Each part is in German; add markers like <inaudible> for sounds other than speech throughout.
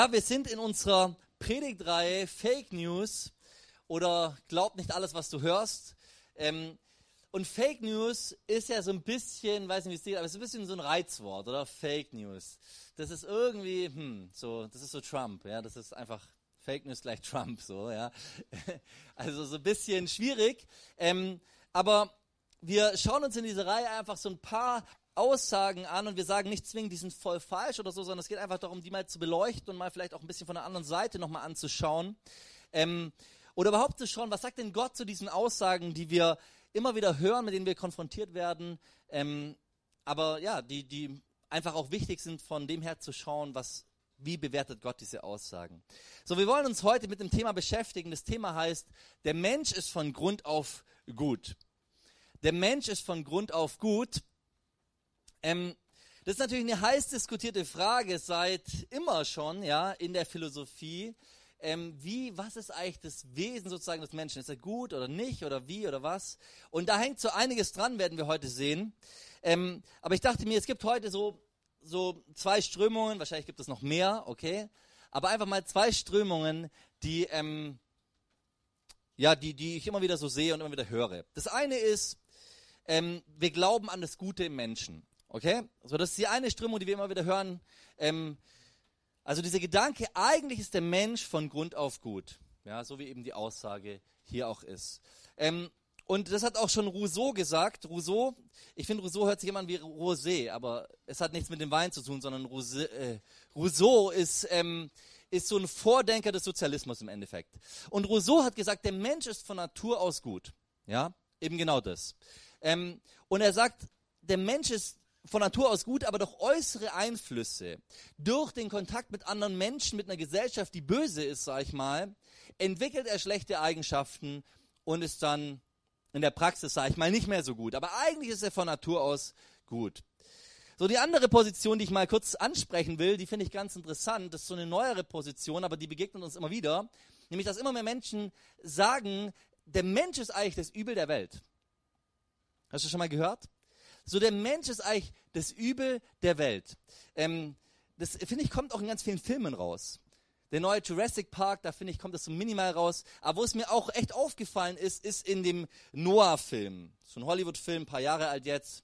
Ja, wir sind in unserer Predigtreihe Fake News oder Glaub nicht alles, was du hörst. Ähm, und Fake News ist ja so ein bisschen, weiß nicht, wie es geht, aber es ist ein bisschen so ein Reizwort, oder? Fake News. Das ist irgendwie, hm, so, das ist so Trump, ja, das ist einfach Fake News gleich Trump, so, ja. <laughs> Also so ein bisschen schwierig. Ähm, aber wir schauen uns in dieser Reihe einfach so ein paar Aussagen an und wir sagen nicht zwingend, die sind voll falsch oder so, sondern es geht einfach darum, die mal zu beleuchten und mal vielleicht auch ein bisschen von der anderen Seite nochmal anzuschauen. Ähm, oder überhaupt zu schauen, was sagt denn Gott zu diesen Aussagen, die wir immer wieder hören, mit denen wir konfrontiert werden, ähm, aber ja, die, die einfach auch wichtig sind, von dem her zu schauen, was, wie bewertet Gott diese Aussagen. So, wir wollen uns heute mit dem Thema beschäftigen. Das Thema heißt, der Mensch ist von Grund auf gut. Der Mensch ist von Grund auf gut. Ähm, das ist natürlich eine heiß diskutierte Frage seit immer schon, ja, in der Philosophie. Ähm, wie, was ist eigentlich das Wesen sozusagen des Menschen? Ist er gut oder nicht oder wie oder was? Und da hängt so einiges dran, werden wir heute sehen. Ähm, aber ich dachte mir, es gibt heute so, so zwei Strömungen, wahrscheinlich gibt es noch mehr, okay? Aber einfach mal zwei Strömungen, die, ähm, ja, die, die ich immer wieder so sehe und immer wieder höre. Das eine ist, ähm, wir glauben an das Gute im Menschen. Okay? So, das ist die eine Strömung, die wir immer wieder hören. Ähm, also dieser Gedanke, eigentlich ist der Mensch von Grund auf gut. Ja, so wie eben die Aussage hier auch ist. Ähm, und das hat auch schon Rousseau gesagt. Rousseau, ich finde, Rousseau hört sich immer an wie Rosé, aber es hat nichts mit dem Wein zu tun, sondern Rousseau, äh, Rousseau ist, ähm, ist so ein Vordenker des Sozialismus im Endeffekt. Und Rousseau hat gesagt, der Mensch ist von Natur aus gut. Ja, eben genau das. Ähm, und er sagt, der Mensch ist von Natur aus gut, aber durch äußere Einflüsse, durch den Kontakt mit anderen Menschen, mit einer Gesellschaft, die böse ist, sag ich mal, entwickelt er schlechte Eigenschaften und ist dann in der Praxis, sag ich mal, nicht mehr so gut. Aber eigentlich ist er von Natur aus gut. So, die andere Position, die ich mal kurz ansprechen will, die finde ich ganz interessant. Das ist so eine neuere Position, aber die begegnet uns immer wieder. Nämlich, dass immer mehr Menschen sagen, der Mensch ist eigentlich das Übel der Welt. Hast du schon mal gehört? So, der Mensch ist eigentlich das Übel der Welt. Ähm, das, finde ich, kommt auch in ganz vielen Filmen raus. Der neue Jurassic Park, da finde ich, kommt das so minimal raus. Aber wo es mir auch echt aufgefallen ist, ist in dem Noah-Film. So ein Hollywood-Film, ein paar Jahre alt jetzt.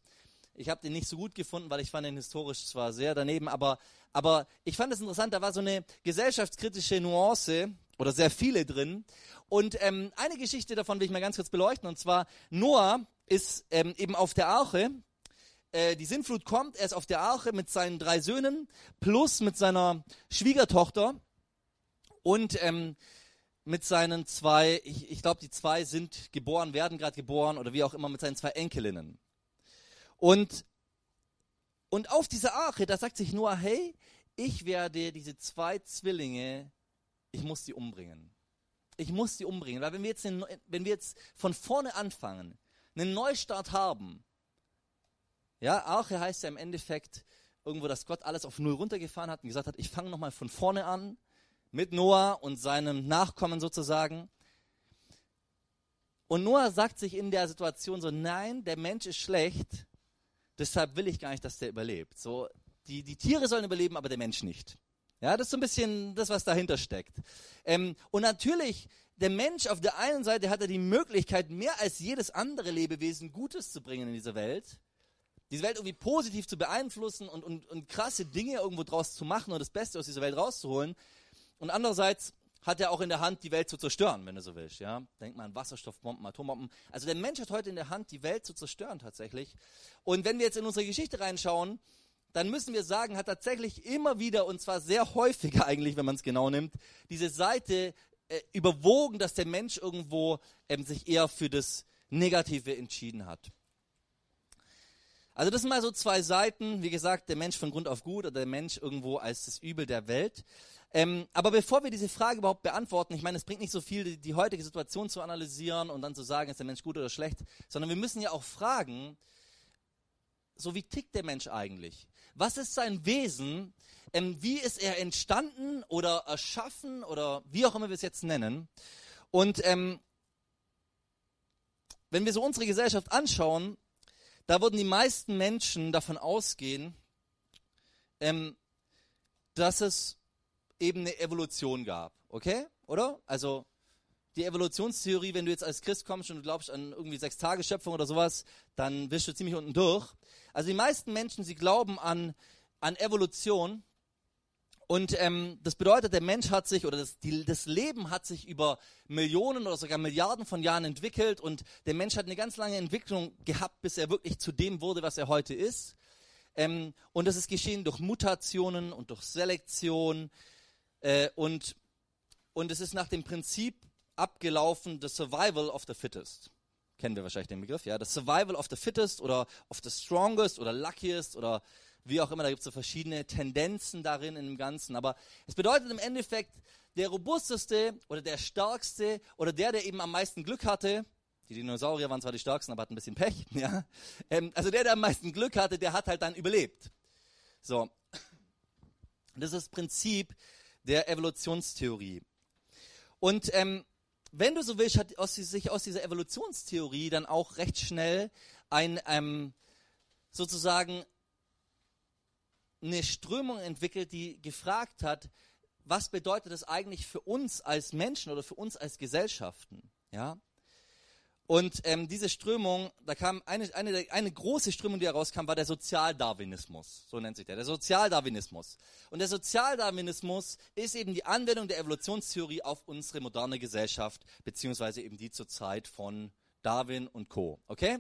Ich habe den nicht so gut gefunden, weil ich fand den historisch zwar sehr daneben, aber, aber ich fand es interessant, da war so eine gesellschaftskritische Nuance oder sehr viele drin. Und ähm, eine Geschichte davon will ich mal ganz kurz beleuchten. Und zwar, Noah ist ähm, eben auf der Arche. Äh, die Sintflut kommt, er ist auf der Arche mit seinen drei Söhnen plus mit seiner Schwiegertochter und ähm, mit seinen zwei, ich, ich glaube, die zwei sind geboren, werden gerade geboren oder wie auch immer, mit seinen zwei Enkelinnen. Und, und auf dieser Arche, da sagt sich Noah, hey, ich werde diese zwei Zwillinge, ich muss sie umbringen. Ich muss sie umbringen. Weil wenn wir jetzt, wenn wir jetzt von vorne anfangen, einen Neustart haben. Ja, Arche heißt ja im Endeffekt irgendwo, dass Gott alles auf Null runtergefahren hat und gesagt hat, ich fange nochmal von vorne an mit Noah und seinem Nachkommen sozusagen. Und Noah sagt sich in der Situation so, nein, der Mensch ist schlecht, deshalb will ich gar nicht, dass der überlebt. So, die, die Tiere sollen überleben, aber der Mensch nicht. Ja, das ist so ein bisschen das, was dahinter steckt. Ähm, und natürlich der Mensch auf der einen Seite hat er die Möglichkeit, mehr als jedes andere Lebewesen Gutes zu bringen in dieser Welt. Diese Welt irgendwie positiv zu beeinflussen und, und, und krasse Dinge irgendwo draus zu machen und das Beste aus dieser Welt rauszuholen. Und andererseits hat er auch in der Hand, die Welt zu zerstören, wenn du so willst. Ja? Denk mal an Wasserstoffbomben, Atombomben. Also der Mensch hat heute in der Hand, die Welt zu zerstören tatsächlich. Und wenn wir jetzt in unsere Geschichte reinschauen, dann müssen wir sagen, hat tatsächlich immer wieder, und zwar sehr häufig eigentlich, wenn man es genau nimmt, diese Seite äh, überwogen, dass der Mensch irgendwo ähm, sich eher für das Negative entschieden hat. Also das sind mal so zwei Seiten. Wie gesagt, der Mensch von Grund auf gut oder der Mensch irgendwo als das Übel der Welt. Ähm, aber bevor wir diese Frage überhaupt beantworten, ich meine, es bringt nicht so viel, die, die heutige Situation zu analysieren und dann zu sagen, ist der Mensch gut oder schlecht, sondern wir müssen ja auch fragen, so wie tickt der Mensch eigentlich? Was ist sein Wesen? Ähm, wie ist er entstanden oder erschaffen oder wie auch immer wir es jetzt nennen? Und ähm, wenn wir so unsere Gesellschaft anschauen, da würden die meisten Menschen davon ausgehen, ähm, dass es eben eine Evolution gab. Okay? Oder? Also die Evolutionstheorie, wenn du jetzt als Christ kommst und du glaubst an irgendwie sechs Tage Schöpfung oder sowas, dann wirst du ziemlich unten durch. Also die meisten Menschen, sie glauben an, an Evolution. Und ähm, das bedeutet, der Mensch hat sich oder das, die, das Leben hat sich über Millionen oder sogar Milliarden von Jahren entwickelt und der Mensch hat eine ganz lange Entwicklung gehabt, bis er wirklich zu dem wurde, was er heute ist. Ähm, und das ist geschehen durch Mutationen und durch Selektion äh, und und es ist nach dem Prinzip abgelaufen, the survival of the fittest. Kennen wir wahrscheinlich den Begriff, ja? The survival of the fittest oder of the strongest oder luckiest oder wie auch immer, da gibt es so verschiedene Tendenzen darin in dem Ganzen. Aber es bedeutet im Endeffekt, der robusteste oder der stärkste oder der, der eben am meisten Glück hatte, die Dinosaurier waren zwar die stärksten, aber hatten ein bisschen Pech, <laughs> ja. Ähm, also der, der am meisten Glück hatte, der hat halt dann überlebt. So. Das ist das Prinzip der Evolutionstheorie. Und ähm, wenn du so willst, hat aus, sich aus dieser Evolutionstheorie dann auch recht schnell ein ähm, sozusagen eine Strömung entwickelt, die gefragt hat, was bedeutet das eigentlich für uns als Menschen oder für uns als Gesellschaften? Ja? Und ähm, diese Strömung, da kam eine, eine, eine große Strömung, die herauskam, war der Sozialdarwinismus. So nennt sich der, der Sozialdarwinismus. Und der Sozialdarwinismus ist eben die Anwendung der Evolutionstheorie auf unsere moderne Gesellschaft, beziehungsweise eben die zur Zeit von Darwin und Co. Okay?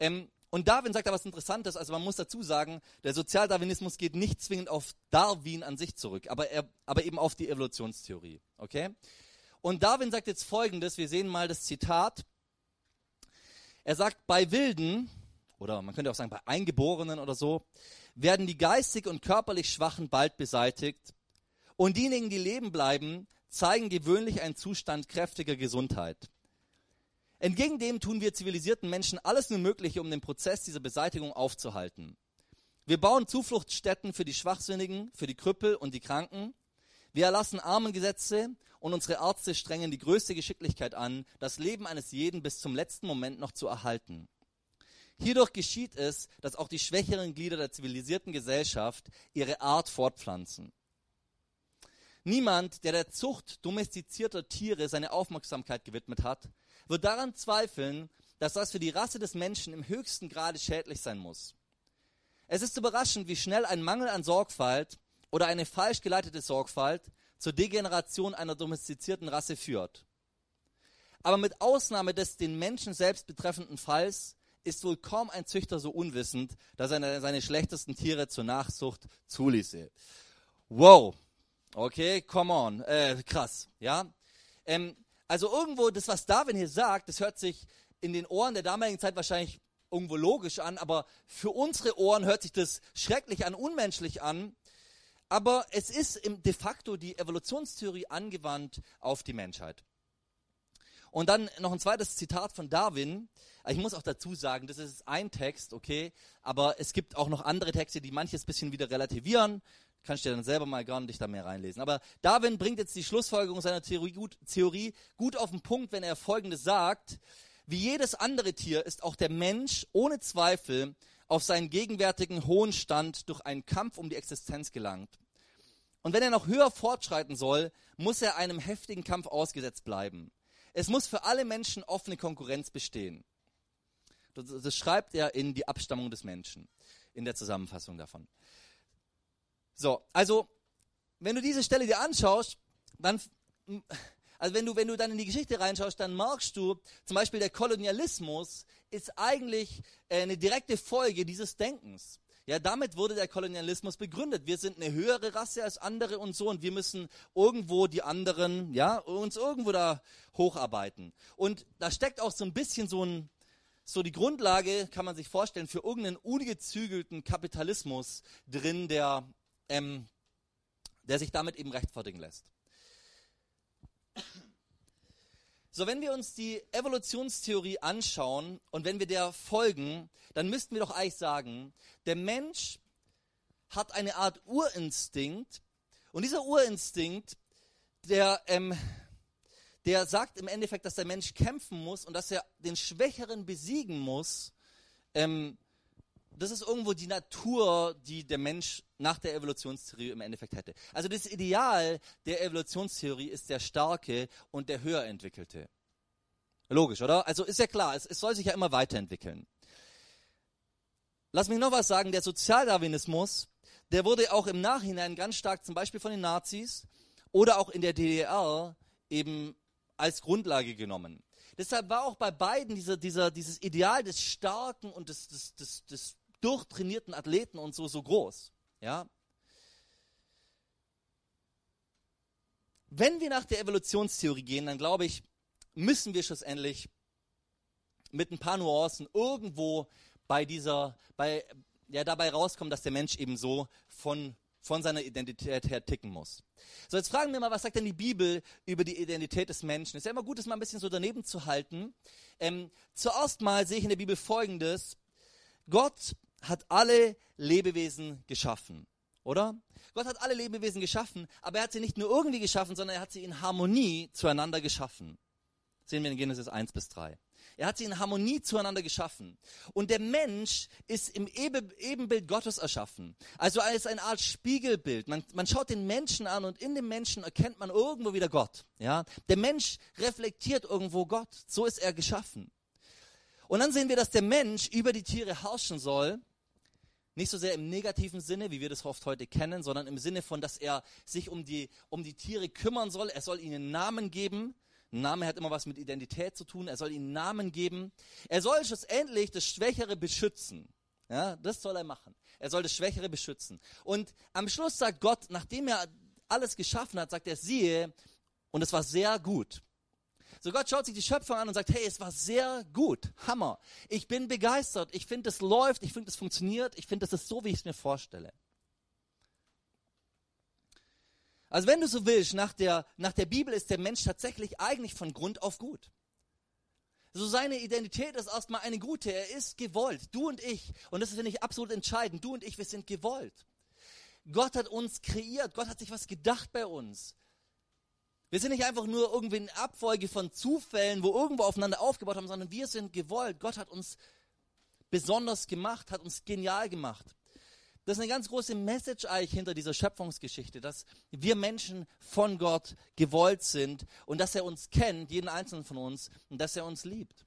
Ähm, und Darwin sagt da was Interessantes, also man muss dazu sagen, der Sozialdarwinismus geht nicht zwingend auf Darwin an sich zurück, aber, er, aber eben auf die Evolutionstheorie. Okay? Und Darwin sagt jetzt folgendes, wir sehen mal das Zitat, er sagt, bei Wilden, oder man könnte auch sagen bei Eingeborenen oder so, werden die geistig und körperlich Schwachen bald beseitigt. Und diejenigen, die leben bleiben, zeigen gewöhnlich einen Zustand kräftiger Gesundheit. Entgegen dem tun wir zivilisierten Menschen alles nur Mögliche, um den Prozess dieser Beseitigung aufzuhalten. Wir bauen Zufluchtsstätten für die Schwachsinnigen, für die Krüppel und die Kranken. Wir erlassen Armengesetze und unsere Ärzte strengen die größte Geschicklichkeit an, das Leben eines jeden bis zum letzten Moment noch zu erhalten. Hierdurch geschieht es, dass auch die schwächeren Glieder der zivilisierten Gesellschaft ihre Art fortpflanzen. Niemand, der der Zucht domestizierter Tiere seine Aufmerksamkeit gewidmet hat, wird daran zweifeln, dass das für die Rasse des Menschen im höchsten Grade schädlich sein muss. Es ist überraschend, wie schnell ein Mangel an Sorgfalt oder eine falsch geleitete Sorgfalt zur Degeneration einer domestizierten Rasse führt. Aber mit Ausnahme des den Menschen selbst betreffenden Falls ist wohl kaum ein Züchter so unwissend, dass er seine schlechtesten Tiere zur Nachzucht zuließe. Wow. Okay, come on. Äh, krass. Ja. Ähm, also irgendwo, das, was Darwin hier sagt, das hört sich in den Ohren der damaligen Zeit wahrscheinlich irgendwo logisch an, aber für unsere Ohren hört sich das schrecklich an, unmenschlich an. Aber es ist de facto die Evolutionstheorie angewandt auf die Menschheit. Und dann noch ein zweites Zitat von Darwin. Ich muss auch dazu sagen, das ist ein Text, okay, aber es gibt auch noch andere Texte, die manches bisschen wieder relativieren. Kannst du dir dann selber mal gar nicht da mehr reinlesen. Aber Darwin bringt jetzt die Schlussfolgerung seiner Theorie gut, Theorie gut auf den Punkt, wenn er Folgendes sagt. Wie jedes andere Tier ist auch der Mensch ohne Zweifel auf seinen gegenwärtigen hohen Stand durch einen Kampf um die Existenz gelangt. Und wenn er noch höher fortschreiten soll, muss er einem heftigen Kampf ausgesetzt bleiben. Es muss für alle Menschen offene Konkurrenz bestehen. Das, schreibt er in die Abstammung des Menschen, in der Zusammenfassung davon. So, also, wenn du diese Stelle dir anschaust, dann, also wenn du, wenn du dann in die Geschichte reinschaust, dann merkst du, zum Beispiel der Kolonialismus ist eigentlich äh, eine direkte Folge dieses Denkens. Ja, damit wurde der Kolonialismus begründet. Wir sind eine höhere Rasse als andere und so und wir müssen irgendwo die anderen, ja, uns irgendwo da hocharbeiten. Und da steckt auch so ein bisschen so ein, so die Grundlage, kann man sich vorstellen, für irgendeinen ungezügelten Kapitalismus drin, der, ähm, der sich damit eben rechtfertigen lässt. So, wenn wir uns die Evolutionstheorie anschauen und wenn wir der folgen, dann müssten wir doch eigentlich sagen, der Mensch hat eine Art Urinstinkt und dieser Urinstinkt, der, ähm, der sagt im Endeffekt, dass der Mensch kämpfen muss und dass er den Schwächeren besiegen muss, ähm, das ist irgendwo die Natur, die der Mensch nach der Evolutionstheorie im Endeffekt hätte. Also das Ideal der Evolutionstheorie ist der Starke und der höher entwickelte. Logisch, oder? Also ist ja klar, es, es soll sich ja immer weiterentwickeln. Lass mich noch was sagen, der Sozialdarwinismus, der wurde auch im Nachhinein ganz stark zum Beispiel von den Nazis oder auch in der DDR eben als Grundlage genommen. Deshalb war auch bei beiden dieser, dieser, dieses Ideal des starken und des, des, des, des durchtrainierten Athleten und so so groß. Ja? Wenn wir nach der Evolutionstheorie gehen, dann glaube ich, müssen wir schlussendlich mit ein paar Nuancen irgendwo bei dieser, bei, ja, dabei rauskommen, dass der Mensch eben so von, von seiner Identität her ticken muss. So, jetzt fragen wir mal, was sagt denn die Bibel über die Identität des Menschen? Ist ja immer gut, das mal ein bisschen so daneben zu halten. Ähm, zuerst mal sehe ich in der Bibel Folgendes. Gott hat alle Lebewesen geschaffen, oder? Gott hat alle Lebewesen geschaffen, aber er hat sie nicht nur irgendwie geschaffen, sondern er hat sie in Harmonie zueinander geschaffen. sehen wir in Genesis 1 bis 3. Er hat sie in Harmonie zueinander geschaffen. Und der Mensch ist im Ebenbild Gottes erschaffen. Also als eine Art Spiegelbild. Man, man schaut den Menschen an und in dem Menschen erkennt man irgendwo wieder Gott. Ja? Der Mensch reflektiert irgendwo Gott. So ist er geschaffen. Und dann sehen wir, dass der Mensch über die Tiere herrschen soll. Nicht so sehr im negativen Sinne, wie wir das oft heute kennen, sondern im Sinne von, dass er sich um die, um die Tiere kümmern soll. Er soll ihnen Namen geben. Name hat immer was mit Identität zu tun. Er soll ihnen Namen geben. Er soll schlussendlich das Schwächere beschützen. Ja, das soll er machen. Er soll das Schwächere beschützen. Und am Schluss sagt Gott, nachdem er alles geschaffen hat, sagt er, siehe, und es war sehr gut. So Gott schaut sich die Schöpfung an und sagt, hey, es war sehr gut, Hammer. Ich bin begeistert, ich finde, es läuft, ich finde, es funktioniert, ich finde, das ist so, wie ich es mir vorstelle. Also wenn du so willst, nach der, nach der Bibel ist der Mensch tatsächlich eigentlich von Grund auf gut. So seine Identität ist erstmal eine gute. Er ist gewollt. Du und ich. Und das finde ich absolut entscheidend. Du und ich, wir sind gewollt. Gott hat uns kreiert. Gott hat sich was gedacht bei uns. Wir sind nicht einfach nur irgendwie eine Abfolge von Zufällen, wo irgendwo aufeinander aufgebaut haben, sondern wir sind gewollt. Gott hat uns besonders gemacht, hat uns genial gemacht. Das ist eine ganz große Message eigentlich hinter dieser Schöpfungsgeschichte, dass wir Menschen von Gott gewollt sind und dass er uns kennt, jeden einzelnen von uns, und dass er uns liebt.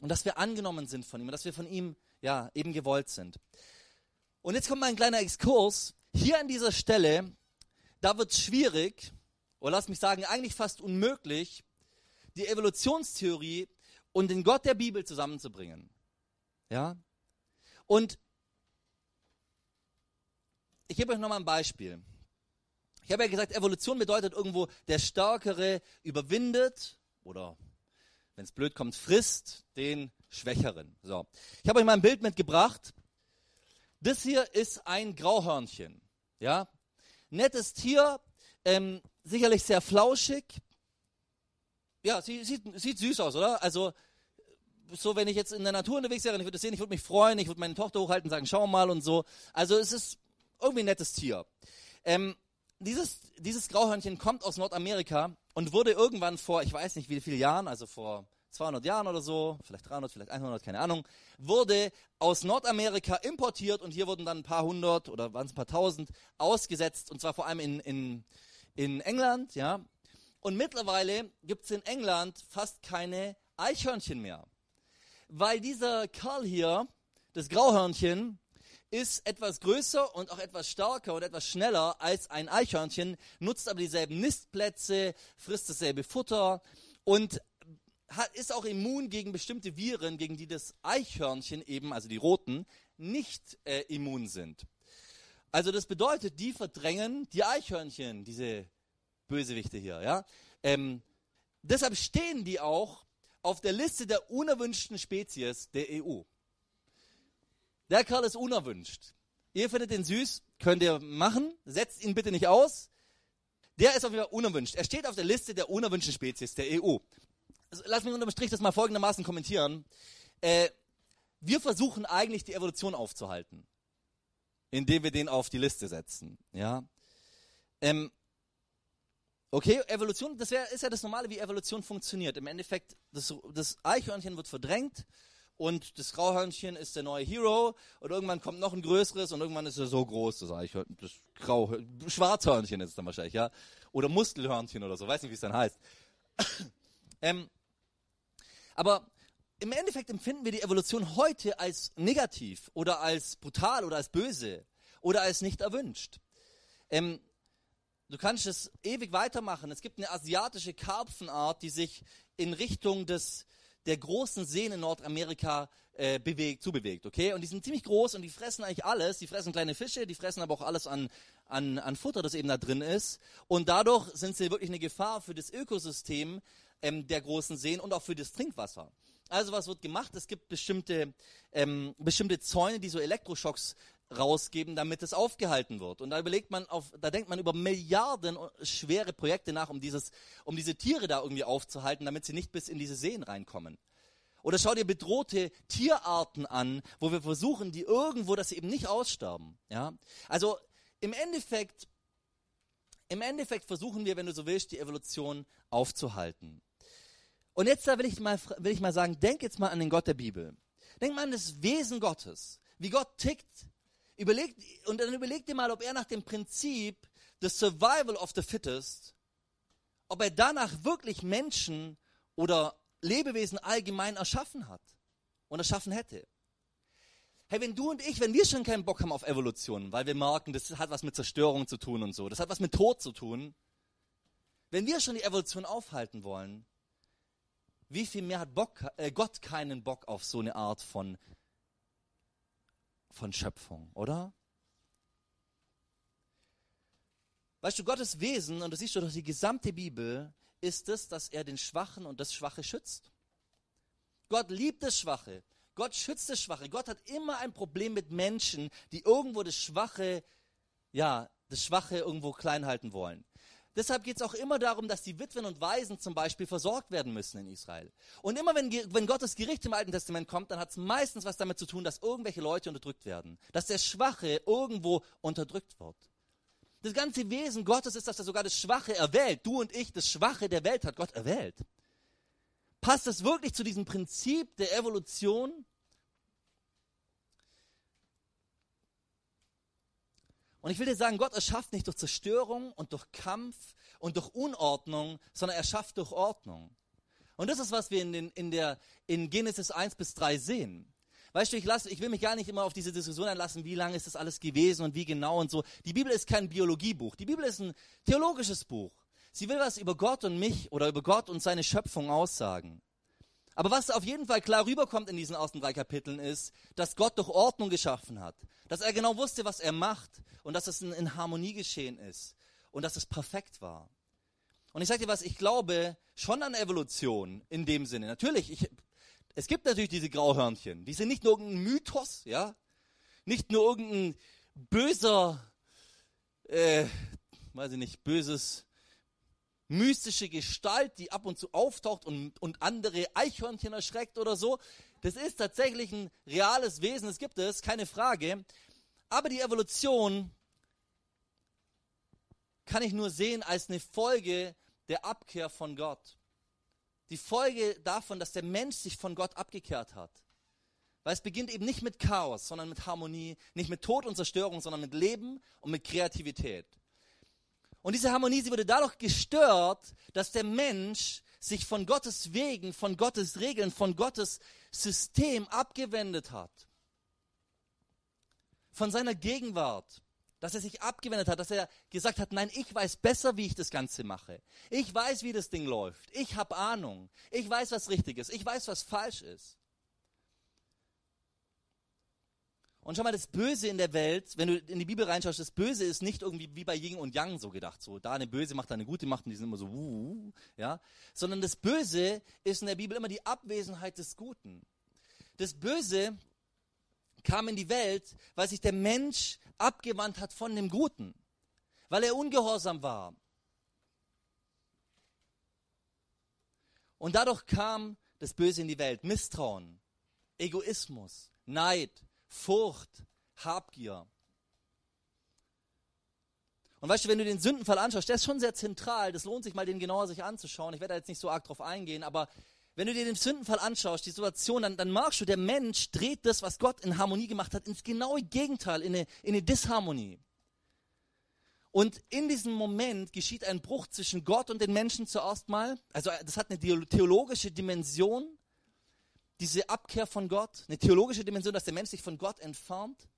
Und dass wir angenommen sind von ihm und dass wir von ihm, ja, eben gewollt sind. Und jetzt kommt mal ein kleiner Exkurs. Hier an dieser Stelle, da wird es schwierig, oder lass mich sagen, eigentlich fast unmöglich, die Evolutionstheorie und den Gott der Bibel zusammenzubringen. Ja? Und ich gebe euch nochmal ein Beispiel. Ich habe ja gesagt, Evolution bedeutet irgendwo, der Stärkere überwindet oder, wenn es blöd kommt, frisst den Schwächeren. So. Ich habe euch mal ein Bild mitgebracht. Das hier ist ein Grauhörnchen. Ja? Nettes Tier, ähm, sicherlich sehr flauschig. Ja, sie, sieht, sieht süß aus, oder? Also, so wenn ich jetzt in der Natur unterwegs wäre, ich würde das sehen, ich würde mich freuen, ich würde meine Tochter hochhalten und sagen, schau mal und so. Also es ist irgendwie ein nettes Tier. Ähm, dieses, dieses Grauhörnchen kommt aus Nordamerika und wurde irgendwann vor, ich weiß nicht wie viele Jahren, also vor 200 Jahren oder so, vielleicht 300, vielleicht 100, keine Ahnung, wurde aus Nordamerika importiert und hier wurden dann ein paar hundert oder waren es ein paar tausend ausgesetzt und zwar vor allem in, in, in England, ja. Und mittlerweile gibt es in England fast keine Eichhörnchen mehr, weil dieser Kerl hier, das Grauhörnchen, ist etwas größer und auch etwas stärker und etwas schneller als ein Eichhörnchen, nutzt aber dieselben Nistplätze, frisst dasselbe Futter und hat, ist auch immun gegen bestimmte Viren, gegen die das Eichhörnchen eben, also die roten, nicht äh, immun sind. Also das bedeutet, die verdrängen die Eichhörnchen, diese Bösewichte hier. Ja? Ähm, deshalb stehen die auch auf der Liste der unerwünschten Spezies der EU. Der Kerl ist unerwünscht. Ihr findet den süß, könnt ihr machen, setzt ihn bitte nicht aus. Der ist auf jeden Fall unerwünscht. Er steht auf der Liste der unerwünschten Spezies der EU. Also, lass mich unterm Strich das mal folgendermaßen kommentieren. Äh, wir versuchen eigentlich die Evolution aufzuhalten, indem wir den auf die Liste setzen. Ja. Ähm, okay, Evolution, das wär, ist ja das Normale, wie Evolution funktioniert. Im Endeffekt, das, das Eichhörnchen wird verdrängt und das Grauhörnchen ist der neue Hero und irgendwann kommt noch ein größeres und irgendwann ist er so groß, das ich, das Grau, Schwarzhörnchen ist es dann wahrscheinlich, ja, oder Muskelhörnchen oder so, weiß nicht, wie es dann heißt. <coughs> ähm, aber im Endeffekt empfinden wir die Evolution heute als negativ oder als brutal oder als böse oder als nicht erwünscht. Ähm, du kannst es ewig weitermachen. Es gibt eine asiatische Karpfenart, die sich in Richtung des, der großen Seen in Nordamerika äh, bewegt, zubewegt, okay? Und die sind ziemlich groß und die fressen eigentlich alles. Die fressen kleine Fische, die fressen aber auch alles an, an, an Futter, das eben da drin ist. Und dadurch sind sie wirklich eine Gefahr für das Ökosystem ähm, der großen Seen und auch für das Trinkwasser. Also was wird gemacht? Es gibt bestimmte, ähm, bestimmte Zäune, die so Elektroschocks rausgeben, damit es aufgehalten wird. Und da überlegt man auf, da denkt man über Milliarden schwere Projekte nach, um dieses, um diese Tiere da irgendwie aufzuhalten, damit sie nicht bis in diese Seen reinkommen. Oder schau dir bedrohte Tierarten an, wo wir versuchen, die irgendwo, dass sie eben nicht aussterben. Ja? Also im Endeffekt, im Endeffekt versuchen wir, wenn du so willst, die Evolution aufzuhalten. Und jetzt da will ich mal, will ich mal sagen, denk jetzt mal an den Gott der Bibel. Denk mal an das Wesen Gottes, wie Gott tickt. Überleg, und dann überleg dir mal, ob er nach dem Prinzip des Survival of the Fittest, ob er danach wirklich Menschen oder Lebewesen allgemein erschaffen hat und erschaffen hätte. Hey, wenn du und ich, wenn wir schon keinen Bock haben auf Evolution, weil wir merken, das hat was mit Zerstörung zu tun und so, das hat was mit Tod zu tun, wenn wir schon die Evolution aufhalten wollen, wie viel mehr hat Bock, äh, Gott keinen Bock auf so eine Art von, von Schöpfung, oder? Weißt du, Gottes Wesen, und das siehst du durch die gesamte Bibel, ist es, dass er den Schwachen und das Schwache schützt. Gott liebt das Schwache. Gott schützt das Schwache. Gott hat immer ein Problem mit Menschen, die irgendwo das Schwache, ja, das Schwache irgendwo klein halten wollen. Deshalb geht es auch immer darum, dass die Witwen und Waisen zum Beispiel versorgt werden müssen in Israel. Und immer wenn, wenn Gottes Gericht im Alten Testament kommt, dann hat es meistens was damit zu tun, dass irgendwelche Leute unterdrückt werden. Dass der Schwache irgendwo unterdrückt wird. Das ganze Wesen Gottes ist, dass er sogar das Schwache erwählt. Du und ich, das Schwache der Welt hat Gott erwählt. Passt das wirklich zu diesem Prinzip der Evolution? Und ich will dir sagen, Gott erschafft nicht durch Zerstörung und durch Kampf und durch Unordnung, sondern er schafft durch Ordnung. Und das ist, was wir in, den, in, der, in Genesis 1 bis 3 sehen. Weißt du, ich, lass, ich will mich gar nicht immer auf diese Diskussion einlassen, wie lange ist das alles gewesen und wie genau und so. Die Bibel ist kein Biologiebuch. Die Bibel ist ein theologisches Buch. Sie will was über Gott und mich oder über Gott und seine Schöpfung aussagen. Aber was auf jeden Fall klar rüberkommt in diesen ersten drei Kapiteln ist, dass Gott durch Ordnung geschaffen hat. Dass er genau wusste, was er macht und dass es in, Harmonie geschehen ist und dass es perfekt war. Und ich sage dir was, ich glaube schon an Evolution in dem Sinne. Natürlich, ich, es gibt natürlich diese Grauhörnchen. Die sind nicht nur irgendein Mythos, ja, nicht nur irgendein böser, äh, weiß ich nicht, böses mystische Gestalt, die ab und zu auftaucht und, und andere Eichhörnchen erschreckt oder so. Das ist tatsächlich ein reales Wesen, das gibt es, keine Frage. Aber die Evolution kann ich nur sehen als eine Folge der Abkehr von Gott. Die Folge davon, dass der Mensch sich von Gott abgekehrt hat. Weil es beginnt eben nicht mit Chaos, sondern mit Harmonie, nicht mit Tod und Zerstörung, sondern mit Leben und mit Kreativität. Und diese Harmonie, sie wurde dadurch gestört, dass der Mensch sich von Gottes Wegen, von Gottes Regeln, von Gottes System abgewendet hat. Von seiner Gegenwart. Dass er sich abgewendet hat, dass er gesagt hat, nein, ich weiß besser, wie ich das Ganze mache. Ich weiß, wie das Ding läuft. Ich habe Ahnung. Ich weiß, was richtig ist. Ich weiß, was falsch ist. Und schau mal, das Böse in der Welt, wenn du in die Bibel reinschaust, das Böse ist nicht irgendwie wie bei Yin und Yang so gedacht, so da eine Böse macht eine gute Macht und die sind immer so, uh, ja, sondern das Böse ist in der Bibel immer die Abwesenheit des Guten. Das Böse kam in die Welt, weil sich der Mensch abgewandt hat von dem Guten, weil er ungehorsam war. Und dadurch kam das Böse in die Welt, Misstrauen, Egoismus, Neid, Furcht, Habgier. Und weißt du, wenn du den Sündenfall anschaust, der ist schon sehr zentral. Das lohnt sich mal, den genauer sich anzuschauen. Ich werde da jetzt nicht so arg drauf eingehen, aber wenn du dir den Sündenfall anschaust, die Situation, dann, dann merkst du, der Mensch dreht das, was Gott in Harmonie gemacht hat, ins genaue Gegenteil, in eine, in eine Disharmonie. Und in diesem Moment geschieht ein Bruch zwischen Gott und den Menschen zuerst mal. Also das hat eine theologische Dimension, diese Abkehr von Gott, eine theologische Dimension, dass der Mensch sich von Gott entfernt.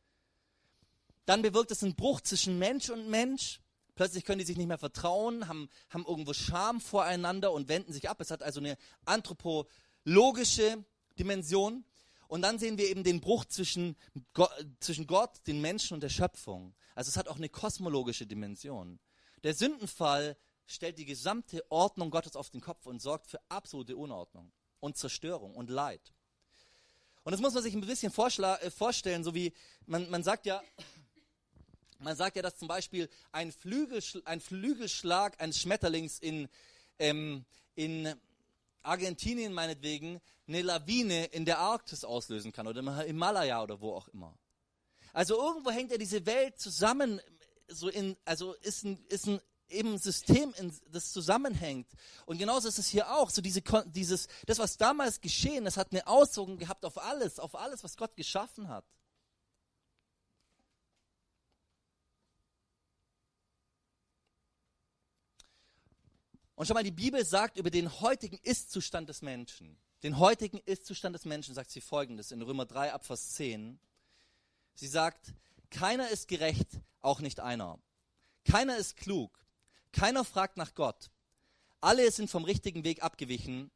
Dann bewirkt es einen Bruch zwischen Mensch und Mensch. Plötzlich können die sich nicht mehr vertrauen, haben, haben irgendwo Scham voreinander und wenden sich ab. Es hat also eine anthropologische Dimension. Und dann sehen wir eben den Bruch zwischen Gott, zwischen Gott, den Menschen und der Schöpfung. Also es hat auch eine kosmologische Dimension. Der Sündenfall stellt die gesamte Ordnung Gottes auf den Kopf und sorgt für absolute Unordnung und Zerstörung und Leid. Und das muss man sich ein bisschen äh, vorstellen, so wie man, man sagt ja, man sagt ja, dass zum Beispiel ein, Flügelschl ein Flügelschlag eines Schmetterlings in, ähm, in Argentinien meinetwegen eine Lawine in der Arktis auslösen kann oder im Himalaya oder wo auch immer. Also irgendwo hängt ja diese Welt zusammen, so in, also ist ein, ist ein eben System, in, das zusammenhängt. Und genauso ist es hier auch. So diese, dieses, das, was damals geschehen, das hat eine Auswirkung gehabt auf alles, auf alles, was Gott geschaffen hat. Und schon mal, die Bibel sagt über den heutigen Ist-Zustand des Menschen, den heutigen Ist-Zustand des Menschen sagt sie folgendes in Römer 3 Abvers 10. Sie sagt, keiner ist gerecht, auch nicht einer. Keiner ist klug. Keiner fragt nach Gott. Alle sind vom richtigen Weg abgewichen.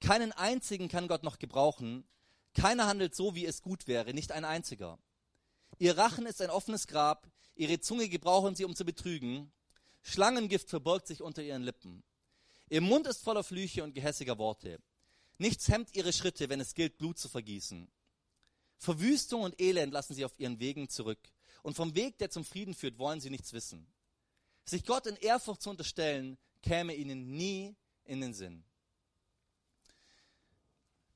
Keinen einzigen kann Gott noch gebrauchen. Keiner handelt so, wie es gut wäre, nicht ein einziger. Ihr Rachen ist ein offenes Grab, ihre Zunge gebrauchen sie, um zu betrügen. Schlangengift verbirgt sich unter ihren Lippen. Ihr Mund ist voller Flüche und gehässiger Worte. Nichts hemmt ihre Schritte, wenn es gilt, Blut zu vergießen. Verwüstung und Elend lassen sie auf ihren Wegen zurück. Und vom Weg, der zum Frieden führt, wollen sie nichts wissen. Sich Gott in Ehrfurcht zu unterstellen, käme ihnen nie in den Sinn.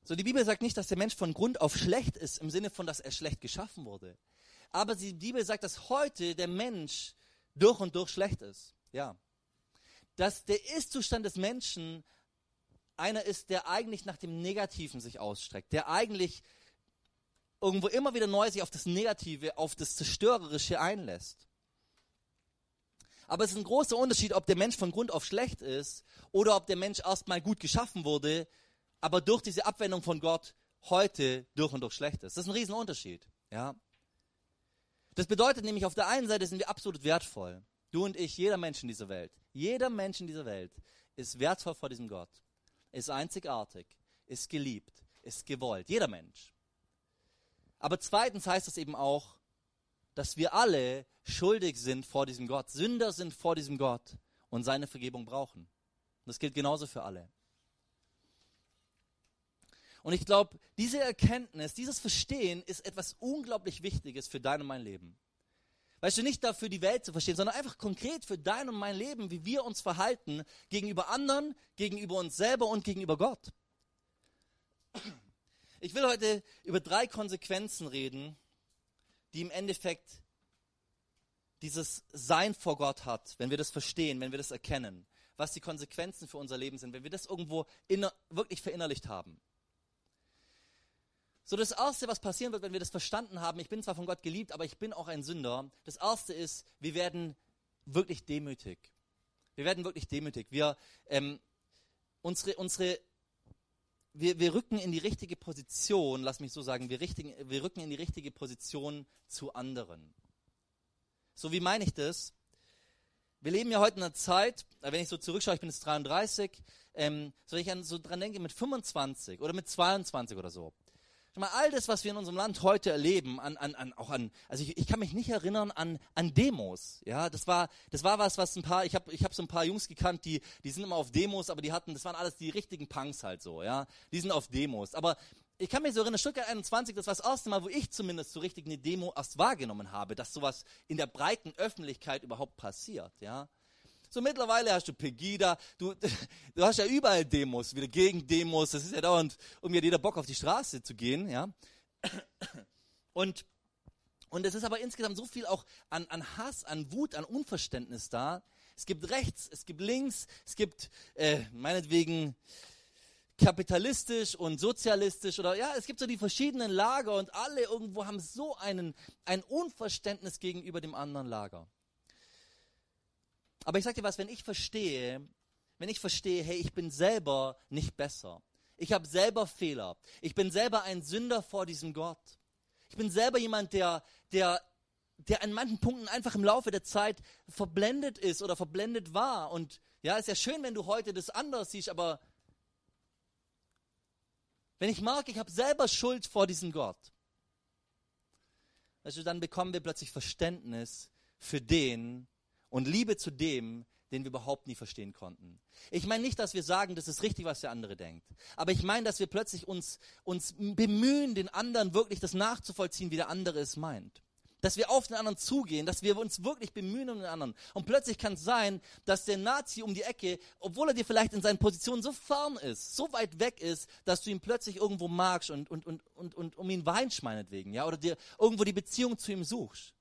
So, die Bibel sagt nicht, dass der Mensch von Grund auf schlecht ist, im Sinne von, dass er schlecht geschaffen wurde. Aber die Bibel sagt, dass heute der Mensch durch und durch schlecht ist. Ja dass der Ist-Zustand des Menschen einer ist, der eigentlich nach dem Negativen sich ausstreckt, der eigentlich irgendwo immer wieder neu sich auf das Negative, auf das Zerstörerische einlässt. Aber es ist ein großer Unterschied, ob der Mensch von Grund auf schlecht ist oder ob der Mensch erstmal gut geschaffen wurde, aber durch diese Abwendung von Gott heute durch und durch schlecht ist. Das ist ein Riesenunterschied. Ja? Das bedeutet nämlich, auf der einen Seite sind wir absolut wertvoll. Du und ich, jeder Mensch in dieser Welt. Jeder Mensch in dieser Welt ist wertvoll vor diesem Gott, ist einzigartig, ist geliebt, ist gewollt. Jeder Mensch. Aber zweitens heißt es eben auch, dass wir alle schuldig sind vor diesem Gott, Sünder sind vor diesem Gott und seine Vergebung brauchen. Das gilt genauso für alle. Und ich glaube, diese Erkenntnis, dieses Verstehen ist etwas unglaublich Wichtiges für dein und mein Leben. Weißt du, nicht dafür die Welt zu verstehen, sondern einfach konkret für dein und mein Leben, wie wir uns verhalten gegenüber anderen, gegenüber uns selber und gegenüber Gott. Ich will heute über drei Konsequenzen reden, die im Endeffekt dieses Sein vor Gott hat, wenn wir das verstehen, wenn wir das erkennen, was die Konsequenzen für unser Leben sind, wenn wir das irgendwo inner, wirklich verinnerlicht haben. So, das Erste, was passieren wird, wenn wir das verstanden haben, ich bin zwar von Gott geliebt, aber ich bin auch ein Sünder. Das Erste ist, wir werden wirklich demütig. Wir werden wirklich demütig. Wir, ähm, unsere, unsere, wir, wir rücken in die richtige Position, lass mich so sagen, wir, richtigen, wir rücken in die richtige Position zu anderen. So, wie meine ich das? Wir leben ja heute in einer Zeit, wenn ich so zurückschaue, ich bin jetzt 33, ähm, so ich an, so dran denke, mit 25 oder mit 22 oder so, mal, all das, was wir in unserem Land heute erleben, an, an, an, auch an, also ich, ich kann mich nicht erinnern an, an Demos. Ja, das war, das war was, was ein paar, ich habe ich hab so ein paar Jungs gekannt, die, die sind immer auf Demos, aber die hatten, das waren alles die richtigen Punks halt so, ja. Die sind auf Demos. Aber ich kann mich so erinnern, Stuttgart 21, das war das erste Mal, wo ich zumindest so richtig eine Demo erst wahrgenommen habe, dass sowas in der breiten Öffentlichkeit überhaupt passiert, ja. So mittlerweile hast du Pegida, du, <laughs> du hast ja überall Demos, wieder Gegendemos, das ist ja dauernd, um jeder Bock auf die Straße zu gehen, ja. <clears throat> Und, und es ist aber insgesamt so viel auch an, an Hass, an Wut, an Unverständnis da. Es gibt rechts, es gibt links, es gibt äh, meinetwegen kapitalistisch und sozialistisch oder ja, es gibt so die verschiedenen Lager und alle irgendwo haben so einen, ein Unverständnis gegenüber dem anderen Lager. Aber ich sag dir was, wenn ich verstehe, wenn ich verstehe, hey, ich bin selber nicht besser. Ich habe selber Fehler. Ich bin selber ein Sünder vor diesem Gott. Ich bin selber jemand, der, der, der an manchen Punkten einfach im Laufe der Zeit verblendet ist oder verblendet war. Und ja, ist ja schön, wenn du heute das anders siehst, aber wenn ich mag, ich habe selber Schuld vor diesem Gott, also dann bekommen wir plötzlich Verständnis für den und Liebe zu dem, den wir überhaupt nie verstehen konnten. Ich meine nicht, dass wir sagen, das ist richtig, was der andere denkt. Aber ich meine, dass wir plötzlich uns, uns bemühen, den anderen wirklich das nachzuvollziehen, wie der andere es meint. Dass wir auf den anderen zugehen, dass wir uns wirklich bemühen um den anderen. Und plötzlich kann es sein, dass der Nazi um die Ecke, obwohl er dir vielleicht in seinen Positionen so fern ist, so weit weg ist, dass du ihn plötzlich irgendwo magst und, und, und, und, und um ihn weinst meinetwegen, ja, oder dir irgendwo die Beziehung zu ihm suchst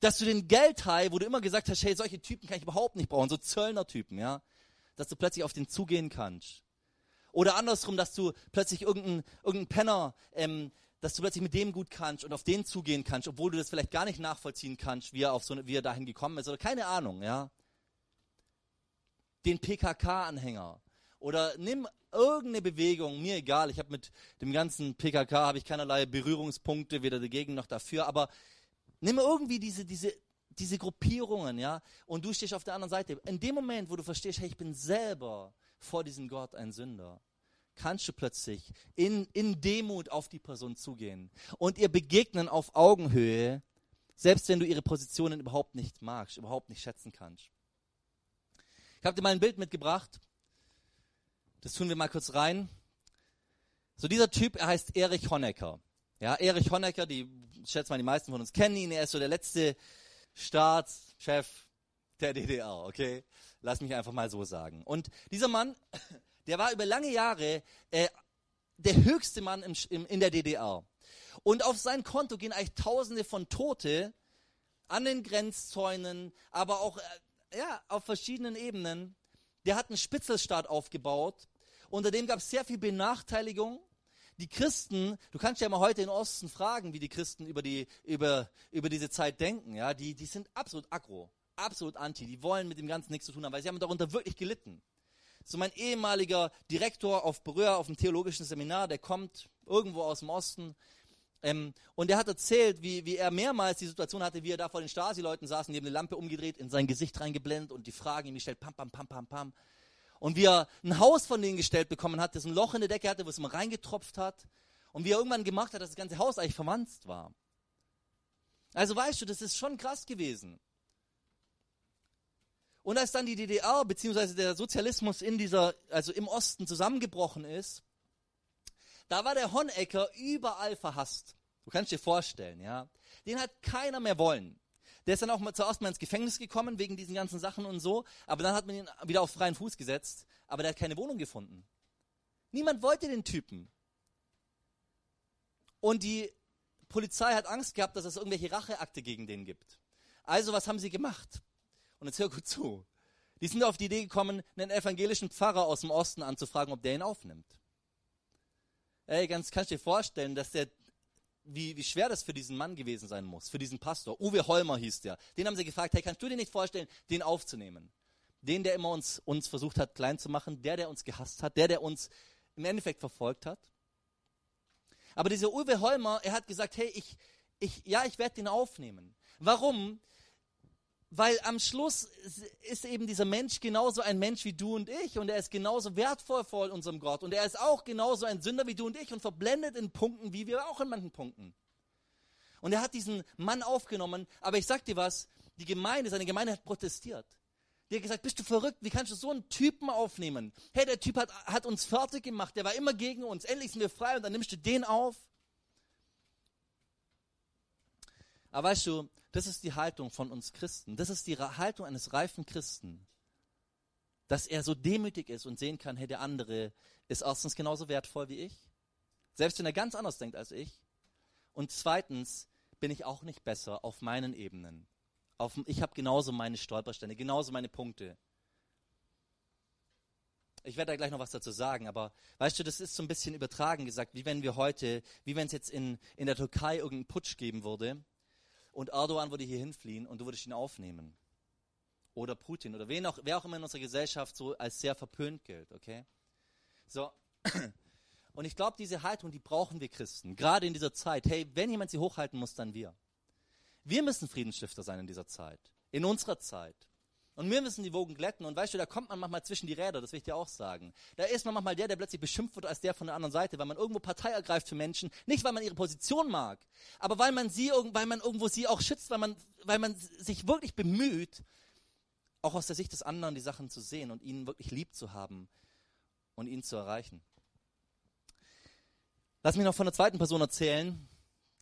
dass du den Geldhai, wo du immer gesagt hast, hey, solche Typen kann ich überhaupt nicht brauchen, so Zöllner-Typen, ja, dass du plötzlich auf den zugehen kannst. Oder andersrum, dass du plötzlich irgendeinen irgendein Penner, ähm, dass du plötzlich mit dem gut kannst und auf den zugehen kannst, obwohl du das vielleicht gar nicht nachvollziehen kannst, wie er, auf so, wie er dahin gekommen ist, oder keine Ahnung, ja. Den PKK-Anhänger. Oder nimm irgendeine Bewegung, mir egal, ich habe mit dem ganzen PKK, habe ich keinerlei Berührungspunkte, weder dagegen noch dafür, aber Nimm irgendwie diese, diese, diese Gruppierungen, ja, und du stehst auf der anderen Seite. In dem Moment, wo du verstehst, hey, ich bin selber vor diesem Gott ein Sünder, kannst du plötzlich in, in Demut auf die Person zugehen und ihr begegnen auf Augenhöhe, selbst wenn du ihre Positionen überhaupt nicht magst, überhaupt nicht schätzen kannst. Ich habe dir mal ein Bild mitgebracht. Das tun wir mal kurz rein. So dieser Typ, er heißt Erich Honecker. Ja, Erich Honecker, die ich schätze mal, die meisten von uns kennen ihn. Er ist so der letzte Staatschef der DDR, okay? Lass mich einfach mal so sagen. Und dieser Mann, <coughs> der war über lange Jahre äh, der höchste Mann im, im, in der DDR. Und auf sein Konto gehen eigentlich Tausende von Tote an den Grenzzäunen, aber auch äh, ja, auf verschiedenen Ebenen. Der hat einen Spitzelstaat aufgebaut. Unter dem gab es sehr viel Benachteiligung die Christen, du kannst ja mal heute in Osten fragen, wie die Christen über, die, über, über diese Zeit denken. Ja? Die, die sind absolut aggro, absolut anti. Die wollen mit dem Ganzen nichts zu tun haben, weil sie haben darunter wirklich gelitten. So mein ehemaliger Direktor auf Berühr, auf dem theologischen Seminar, der kommt irgendwo aus dem Osten. Ähm, und der hat erzählt, wie, wie er mehrmals die Situation hatte, wie er da vor den Stasi-Leuten saß haben eine Lampe umgedreht, in sein Gesicht reingeblendet und die Fragen ihm gestellt, pam, pam, pam, pam, pam. Und wie er ein Haus von denen gestellt bekommen hat, das ein Loch in der Decke hatte, wo es immer reingetropft hat. Und wie er irgendwann gemacht hat, dass das ganze Haus eigentlich verwandt war. Also weißt du, das ist schon krass gewesen. Und als dann die DDR bzw. der Sozialismus in dieser, also im Osten zusammengebrochen ist, da war der Honecker überall verhasst. Du kannst dir vorstellen, ja. Den hat keiner mehr wollen. Der ist dann auch mal zuerst mal ins Gefängnis gekommen wegen diesen ganzen Sachen und so, aber dann hat man ihn wieder auf freien Fuß gesetzt, aber der hat keine Wohnung gefunden. Niemand wollte den Typen. Und die Polizei hat Angst gehabt, dass es irgendwelche Racheakte gegen den gibt. Also was haben sie gemacht? Und jetzt hör gut zu. Die sind auf die Idee gekommen, einen evangelischen Pfarrer aus dem Osten anzufragen, ob der ihn aufnimmt. Ey, ganz kannst du dir vorstellen, dass der wie, wie schwer das für diesen Mann gewesen sein muss, für diesen Pastor. Uwe Holmer hieß der. Den haben sie gefragt, hey, kannst du dir nicht vorstellen, den aufzunehmen? Den, der immer uns, uns versucht hat, klein zu machen, der, der uns gehasst hat, der, der uns im Endeffekt verfolgt hat. Aber dieser Uwe Holmer, er hat gesagt, hey, ich, ich, ja, ich werde den aufnehmen. Warum? Weil am Schluss ist eben dieser Mensch genauso ein Mensch wie du und ich und er ist genauso wertvoll vor unserem Gott und er ist auch genauso ein Sünder wie du und ich und verblendet in Punkten, wie wir auch in manchen Punkten. Und er hat diesen Mann aufgenommen, aber ich sag dir was, die Gemeinde, seine Gemeinde hat protestiert. Die hat gesagt, bist du verrückt, wie kannst du so einen Typen aufnehmen? Hey, der Typ hat, hat uns fertig gemacht, der war immer gegen uns, endlich sind wir frei und dann nimmst du den auf. Aber weißt du, das ist die Haltung von uns Christen. Das ist die Haltung eines reifen Christen. Dass er so demütig ist und sehen kann, hey, der andere ist erstens genauso wertvoll wie ich. Selbst wenn er ganz anders denkt als ich. Und zweitens bin ich auch nicht besser auf meinen Ebenen. Auf, ich habe genauso meine Stolperstände, genauso meine Punkte. ich werde da gleich noch was dazu sagen, aber weißt du, das ist so ein bisschen übertragen gesagt, wie wenn wir heute, wie wenn es jetzt in, in der Türkei irgendeinen Putsch geben würde und Erdogan würde hier hinfliehen und du würdest ihn aufnehmen. Oder Putin oder wen auch, wer auch immer in unserer Gesellschaft so als sehr verpönt gilt, okay? So. <clears throat> Und ich glaube, diese Haltung, die brauchen wir Christen, gerade in dieser Zeit. Hey, wenn jemand sie hochhalten muss, dann wir. Wir müssen Friedensstifter sein in dieser Zeit, in unserer Zeit. Und wir müssen die Wogen glätten. Und weißt du, da kommt man manchmal zwischen die Räder, das will ich dir auch sagen. Da ist man manchmal der, der plötzlich beschimpft wird als der von der anderen Seite, weil man irgendwo Partei ergreift für Menschen. Nicht, weil man ihre Position mag, aber weil man sie, weil man irgendwo sie auch schützt, weil man, weil man sich wirklich bemüht, auch aus der Sicht des anderen die Sachen zu sehen und ihn wirklich lieb zu haben und ihn zu erreichen. Lass mich noch von der zweiten Person erzählen.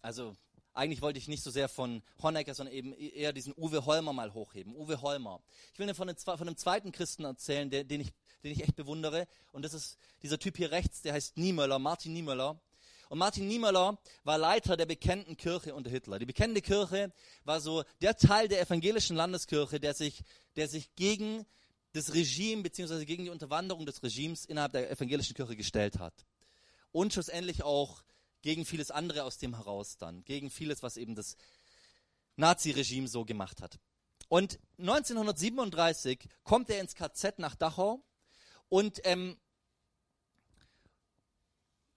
Also eigentlich wollte ich nicht so sehr von Honecker, sondern eben eher diesen Uwe Holmer mal hochheben. Uwe Holmer. Ich will von, von einem zweiten Christen erzählen, der, den, ich, den ich echt bewundere. Und das ist dieser Typ hier rechts, der heißt Niemöller, Martin Niemöller. Und Martin Niemöller war Leiter der bekannten Kirche unter Hitler. Die bekannte Kirche war so der Teil der evangelischen Landeskirche, der sich, der sich gegen das Regime bzw. gegen die Unterwanderung des Regimes innerhalb der evangelischen Kirche gestellt hat und schlussendlich auch gegen vieles andere aus dem heraus dann, gegen vieles, was eben das Nazi-Regime so gemacht hat. Und 1937 kommt er ins KZ nach Dachau und, ähm,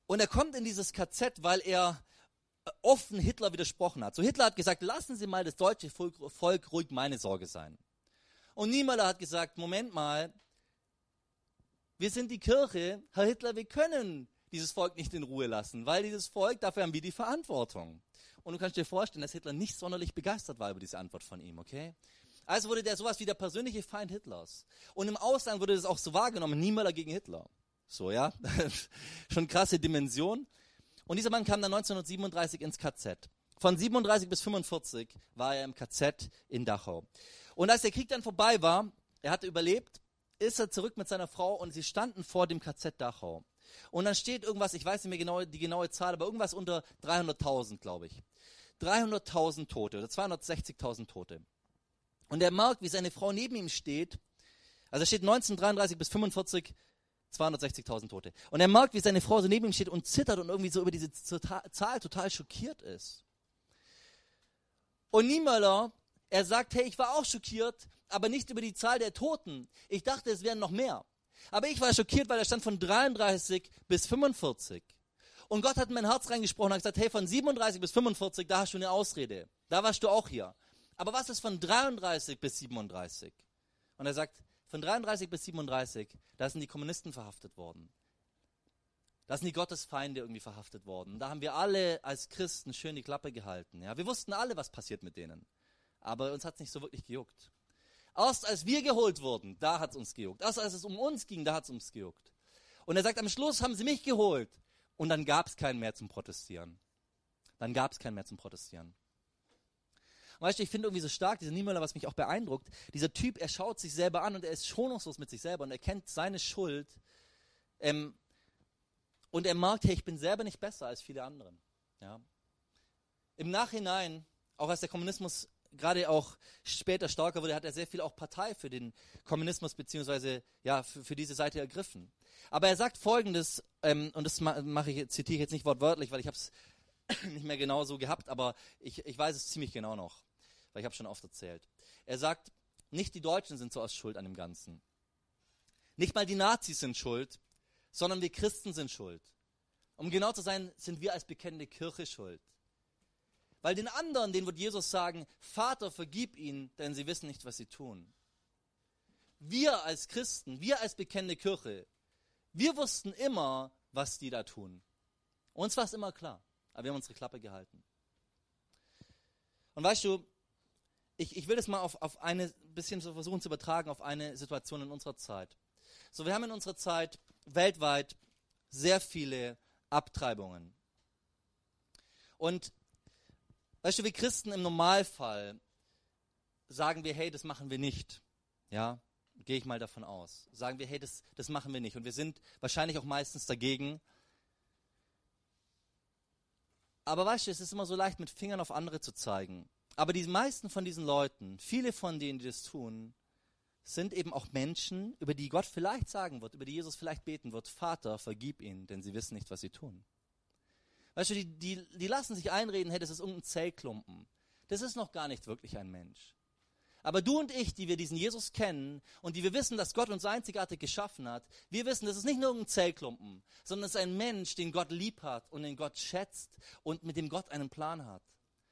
und er kommt in dieses KZ, weil er offen Hitler widersprochen hat. So Hitler hat gesagt, lassen Sie mal das deutsche Volk, Volk ruhig meine Sorge sein. Und Niemöller hat gesagt, Moment mal, wir sind die Kirche, Herr Hitler, wir können dieses Volk nicht in Ruhe lassen, weil dieses Volk, dafür haben wir die Verantwortung. Und du kannst dir vorstellen, dass Hitler nicht sonderlich begeistert war über diese Antwort von ihm, okay? Also wurde der sowas wie der persönliche Feind Hitlers. Und im Ausland wurde das auch so wahrgenommen, Niemöller gegen Hitler. So, ja? <laughs> Schon krasse Dimension. Und dieser Mann kam dann 1937 ins KZ. Von 37 bis 45 war er im KZ in Dachau. Und als der Krieg dann vorbei war, er hatte überlebt, ist er zurück mit seiner Frau und sie standen vor dem KZ Dachau. Und dann steht irgendwas, ich weiß nicht mehr genau die genaue Zahl, aber irgendwas unter 300.000, glaube ich. 300.000 Tote oder 260.000 Tote. Und er merkt, wie seine Frau neben ihm steht. Also steht 1933 bis 45 260.000 Tote. Und er merkt, wie seine Frau so neben ihm steht und zittert und irgendwie so über diese Zahl total schockiert ist. Und Niemöller, er sagt, hey, ich war auch schockiert, aber nicht über die Zahl der Toten. Ich dachte, es wären noch mehr. Aber ich war schockiert, weil er stand von 33 bis 45. Und Gott hat in mein Herz reingesprochen und hat gesagt, hey, von 37 bis 45, da hast du eine Ausrede. Da warst du auch hier. Aber was ist von 33 bis 37? Und er sagt, von 33 bis 37, da sind die Kommunisten verhaftet worden. Da sind die Gottesfeinde irgendwie verhaftet worden. Da haben wir alle als Christen schön die Klappe gehalten. Ja, wir wussten alle, was passiert mit denen. Aber uns hat es nicht so wirklich gejuckt. Erst als wir geholt wurden, da hat es uns gejuckt. Erst als es um uns ging, da hat es uns gejuckt. Und er sagt, am Schluss haben sie mich geholt. Und dann gab es keinen mehr zum Protestieren. Dann gab es keinen mehr zum Protestieren. Und weißt du, ich finde irgendwie so stark, dieser Niemöller, was mich auch beeindruckt, dieser Typ, er schaut sich selber an und er ist schonungslos mit sich selber und er kennt seine Schuld. Ähm, und er merkt, hey, ich bin selber nicht besser als viele andere. Ja. Im Nachhinein, auch als der Kommunismus gerade auch später stärker wurde, hat er sehr viel auch Partei für den Kommunismus beziehungsweise ja für, für diese Seite ergriffen. Aber er sagt Folgendes ähm, und das mache ich zitiere ich jetzt nicht wortwörtlich, weil ich habe es <coughs> nicht mehr genau so gehabt, aber ich, ich weiß es ziemlich genau noch, weil ich habe schon oft erzählt. Er sagt, nicht die Deutschen sind so aus Schuld an dem Ganzen. Nicht mal die Nazis sind schuld, sondern wir Christen sind schuld. Um genau zu sein, sind wir als bekennende Kirche schuld. Weil den anderen, denen wird Jesus sagen, Vater, vergib ihnen, denn sie wissen nicht, was sie tun. Wir als Christen, wir als bekennende Kirche, wir wussten immer, was die da tun. Uns war es immer klar, aber wir haben unsere Klappe gehalten. Und weißt du, ich, ich will das mal auf, auf eine bisschen versuchen zu übertragen, auf eine Situation in unserer Zeit. So, wir haben in unserer Zeit weltweit sehr viele Abtreibungen. Und Weißt du, wir Christen im Normalfall sagen wir, hey, das machen wir nicht. Ja, gehe ich mal davon aus. Sagen wir, hey, das, das machen wir nicht. Und wir sind wahrscheinlich auch meistens dagegen. Aber weißt du, es ist immer so leicht, mit Fingern auf andere zu zeigen. Aber die meisten von diesen Leuten, viele von denen, die das tun, sind eben auch Menschen, über die Gott vielleicht sagen wird, über die Jesus vielleicht beten wird, Vater, vergib ihnen, denn sie wissen nicht, was sie tun. Weißt du, die, die, die lassen sich einreden, hey, das ist irgendein Zellklumpen. Das ist noch gar nicht wirklich ein Mensch. Aber du und ich, die wir diesen Jesus kennen und die wir wissen, dass Gott uns einzigartig geschaffen hat, wir wissen, das ist nicht nur irgendein Zellklumpen, sondern es ist ein Mensch, den Gott lieb hat und den Gott schätzt und mit dem Gott einen Plan hat.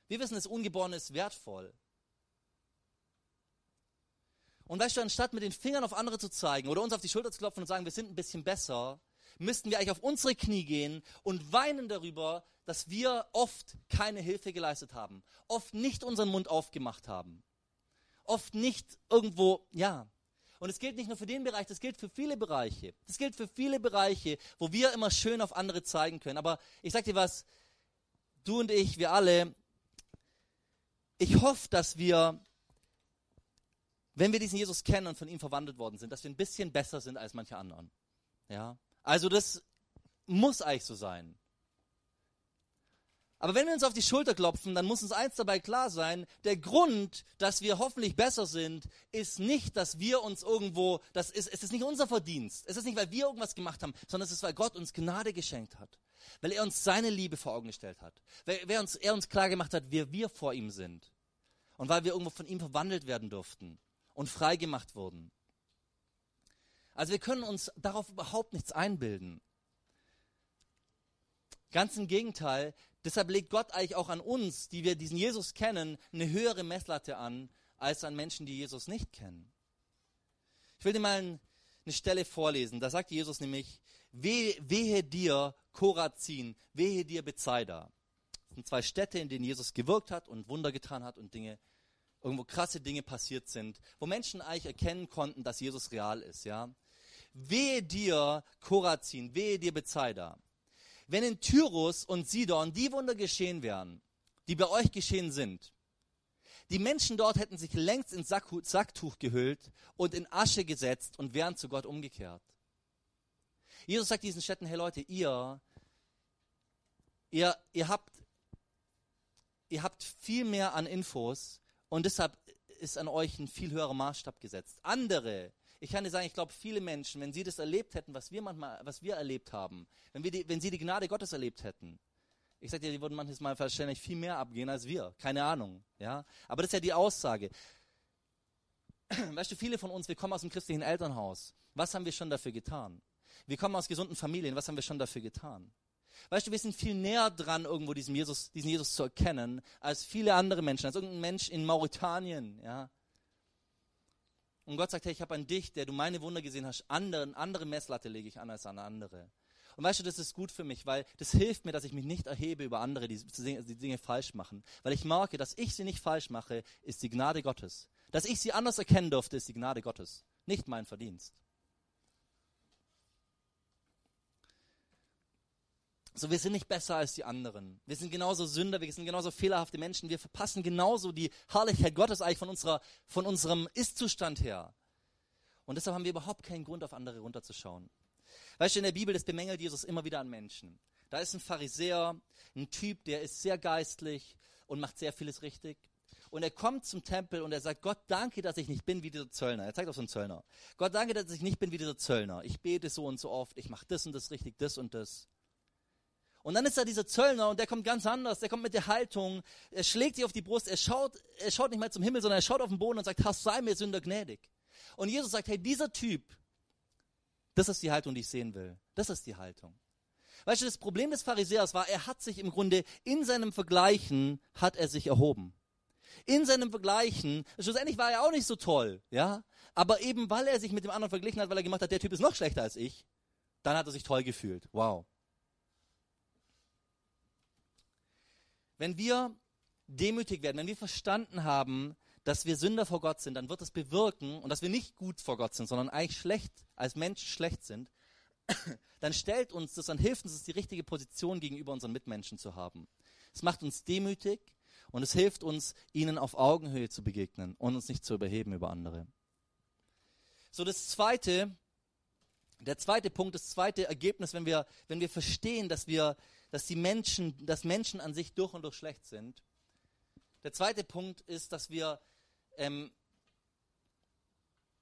Wir wissen, das Ungeborene ist wertvoll. Und weißt du, anstatt mit den Fingern auf andere zu zeigen oder uns auf die Schulter zu klopfen und sagen, wir sind ein bisschen besser, müssten wir eigentlich auf unsere Knie gehen und weinen darüber, dass wir oft keine Hilfe geleistet haben, oft nicht unseren Mund aufgemacht haben, oft nicht irgendwo, ja. Und es gilt nicht nur für den Bereich, das gilt für viele Bereiche. Das gilt für viele Bereiche, wo wir immer schön auf andere zeigen können. Aber ich sag dir was, du und ich, wir alle, ich hoffe, dass wir wenn wir diesen Jesus kennen und von ihm verwandelt worden sind, dass wir ein bisschen besser sind als manche anderen. Ja? Also das muss eigentlich so sein. Aber wenn wir uns auf die Schulter klopfen, dann muss uns eins dabei klar sein, der Grund, dass wir hoffentlich besser sind, ist nicht, dass wir uns irgendwo, das ist, es ist nicht unser Verdienst. Es ist nicht, weil wir irgendwas gemacht haben, sondern es ist, weil Gott uns Gnade geschenkt hat. Weil er uns seine Liebe vor Augen gestellt hat. Weil er uns, er uns klar gemacht hat, wer wir vor ihm sind. Und weil wir irgendwo von ihm verwandelt werden durften und freigemacht wurden. Also wir können uns darauf überhaupt nichts einbilden. Ganz im Gegenteil, deshalb legt Gott eigentlich auch an uns, die wir diesen Jesus kennen, eine höhere Messlatte an, als an Menschen, die Jesus nicht kennen. Ich will dir mal eine Stelle vorlesen. Da sagt Jesus nämlich, wehe, wehe dir Korazin, wehe dir Bethsaida. Das sind zwei Städte, in denen Jesus gewirkt hat und Wunder getan hat und Dinge irgendwo krasse Dinge passiert sind, wo Menschen eigentlich erkennen konnten, dass Jesus real ist, ja. Wehe dir, Korazin, wehe dir, Bezeida. Wenn in Tyrus und Sidon die Wunder geschehen wären, die bei euch geschehen sind, die Menschen dort hätten sich längst ins Sacktuch gehüllt und in Asche gesetzt und wären zu Gott umgekehrt. Jesus sagt diesen Städten, hey Leute, ihr, ihr, ihr habt, ihr habt viel mehr an Infos und deshalb ist an euch ein viel höherer Maßstab gesetzt. Andere, ich kann dir sagen, ich glaube, viele Menschen, wenn sie das erlebt hätten, was wir manchmal, was wir erlebt haben, wenn, wir die, wenn sie die Gnade Gottes erlebt hätten, ich sag dir, die würden manches Mal wahrscheinlich viel mehr abgehen als wir. Keine Ahnung, ja. Aber das ist ja die Aussage. <clears throat> Weißt du, viele von uns, wir kommen aus dem christlichen Elternhaus. Was haben wir schon dafür getan? Wir kommen aus gesunden Familien. Was haben wir schon dafür getan? Weißt du, wir sind viel näher dran, irgendwo diesen Jesus, diesen Jesus zu erkennen, als viele andere Menschen, als irgendein Mensch in Mauritanien, ja. Und Gott sagt, hey, ich habe an dich, der du meine Wunder gesehen hast, anderen, andere Messlatte lege ich an als an andere. Und weißt du, das ist gut für mich, weil das hilft mir, dass ich mich nicht erhebe über andere, die die Dinge falsch machen. Weil ich merke, dass ich sie nicht falsch mache, ist die Gnade Gottes. Dass ich sie anders erkennen durfte, ist die Gnade Gottes. Nicht mein Verdienst. So, wir sind nicht besser als die anderen. Wir sind genauso Sünder, wir sind genauso fehlerhafte Menschen. Wir verpassen genauso die Herrlichkeit Gottes eigentlich von, unserer, von unserem Ist-Zustand her. Und deshalb haben wir überhaupt keinen Grund, auf andere runterzuschauen. Weißt du, in der Bibel, das bemängelt Jesus immer wieder an Menschen. Da ist ein Pharisäer, ein Typ, der ist sehr geistlich und macht sehr vieles richtig. Und er kommt zum Tempel und er sagt, Gott, danke, dass ich nicht bin wie dieser Zöllner. Er zeigt auf so einen Zöllner. Gott, danke, dass ich nicht bin wie dieser Zöllner. Ich bete so und so oft, ich mache das und das richtig, das und das. Und dann ist da dieser Zöllner und der kommt ganz anders, der kommt mit der Haltung, er schlägt sich auf die Brust, er schaut, er schaut nicht mehr zum Himmel, sondern er schaut auf den Boden und sagt, Herr, sei mir Sünder gnädig. Und Jesus sagt, hey, dieser Typ, das ist die Haltung, die ich sehen will. Das ist die Haltung. Weißt du, das Problem des Pharisäers war, er hat sich im Grunde in seinem Vergleichen, hat er sich erhoben. In seinem Vergleichen, schlussendlich war er auch nicht so toll, ja, aber eben weil er sich mit dem anderen verglichen hat, weil er gemacht hat, der Typ ist noch schlechter als ich, dann hat er sich toll gefühlt. Wow. Wenn wir demütig werden, wenn wir verstanden haben, dass wir Sünder vor Gott sind, dann wird das bewirken und dass wir nicht gut vor Gott sind, sondern eigentlich schlecht, als Menschen schlecht sind, <coughs> dann stellt uns das, dann hilft uns das, die richtige Position gegenüber unseren Mitmenschen zu haben. Es macht uns demütig und es hilft uns, ihnen auf Augenhöhe zu begegnen und uns nicht zu überheben über andere. So, das zweite, der zweite Punkt, das zweite Ergebnis, wenn wir, wenn wir verstehen, dass wir dass die Menschen, dass Menschen an sich durch und durch schlecht sind. Der zweite Punkt ist, dass wir, ähm,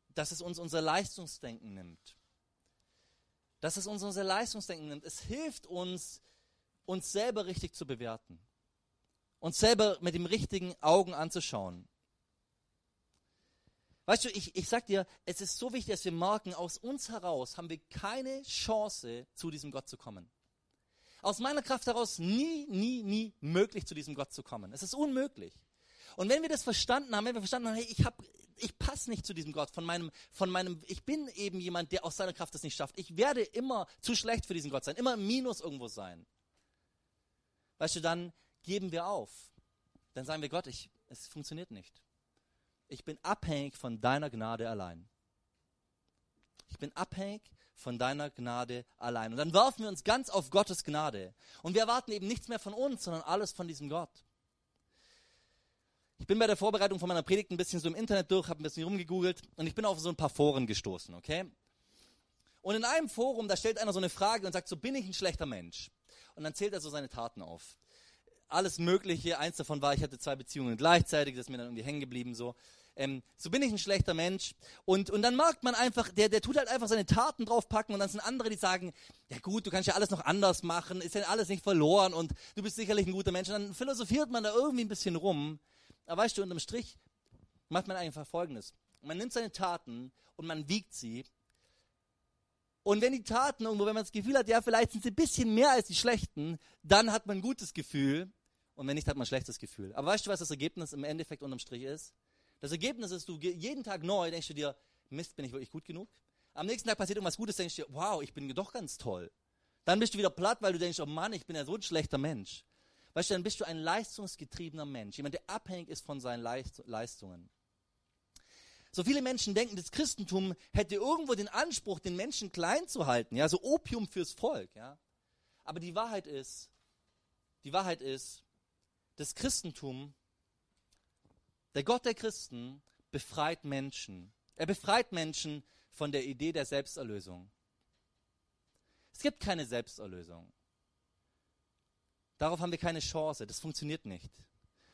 dass es uns unser Leistungsdenken nimmt. Dass es uns unser Leistungsdenken nimmt. Es hilft uns, uns selber richtig zu bewerten. Uns selber mit dem richtigen Augen anzuschauen. Weißt du, ich, ich sag dir, es ist so wichtig, dass wir merken, aus uns heraus haben wir keine Chance, zu diesem Gott zu kommen. Aus meiner Kraft heraus nie, nie, nie möglich, zu diesem Gott zu kommen. Es ist unmöglich. Und wenn wir das verstanden haben, wenn wir verstanden haben, hey, ich, hab, ich passe nicht zu diesem Gott, von meinem, von meinem, ich bin eben jemand, der aus seiner Kraft das nicht schafft. Ich werde immer zu schlecht für diesen Gott sein, immer im Minus irgendwo sein. Weißt du, dann geben wir auf. Dann sagen wir Gott, ich, es funktioniert nicht. Ich bin abhängig von deiner Gnade allein. Ich bin abhängig von deiner Gnade allein. Und dann werfen wir uns ganz auf Gottes Gnade. Und wir erwarten eben nichts mehr von uns, sondern alles von diesem Gott. Ich bin bei der Vorbereitung von meiner Predigt ein bisschen so im Internet durch, habe ein bisschen rumgegoogelt und ich bin auf so ein paar Foren gestoßen, okay? Und in einem Forum, da stellt einer so eine Frage und sagt, so bin ich ein schlechter Mensch? Und dann zählt er so seine Taten auf. Alles Mögliche, eins davon war, ich hatte zwei Beziehungen gleichzeitig, das ist mir dann irgendwie hängen geblieben so ähm, so bin ich ein schlechter Mensch. Und, und dann merkt man einfach, der, der tut halt einfach seine Taten draufpacken und dann sind andere, die sagen, ja gut, du kannst ja alles noch anders machen, ist ja alles nicht verloren und du bist sicherlich ein guter Mensch. Und dann philosophiert man da irgendwie ein bisschen rum. Aber weißt du, unterm Strich macht man einfach Folgendes. Man nimmt seine Taten und man wiegt sie. Und wenn die Taten irgendwo, wenn man das Gefühl hat, ja, vielleicht sind sie ein bisschen mehr als die schlechten, dann hat man ein gutes Gefühl. Und wenn nicht, hat man ein schlechtes Gefühl. Aber weißt du, was das Ergebnis im Endeffekt unterm Strich ist? Das Ergebnis ist, du jeden Tag neu denkst du dir, Mist, bin ich wirklich gut genug? Am nächsten Tag passiert irgendwas Gutes, denkst du dir, wow, ich bin doch ganz toll. Dann bist du wieder platt, weil du denkst, oh Mann, ich bin ja so ein schlechter Mensch. Weißt du, dann bist du ein leistungsgetriebener Mensch, jemand, der abhängig ist von seinen Leistungen. So viele Menschen denken, das Christentum hätte irgendwo den Anspruch, den Menschen klein zu halten, ja, so Opium fürs Volk, ja. Aber die Wahrheit ist, die Wahrheit ist, das Christentum der Gott der Christen befreit Menschen. Er befreit Menschen von der Idee der Selbsterlösung. Es gibt keine Selbsterlösung. Darauf haben wir keine Chance. Das funktioniert nicht.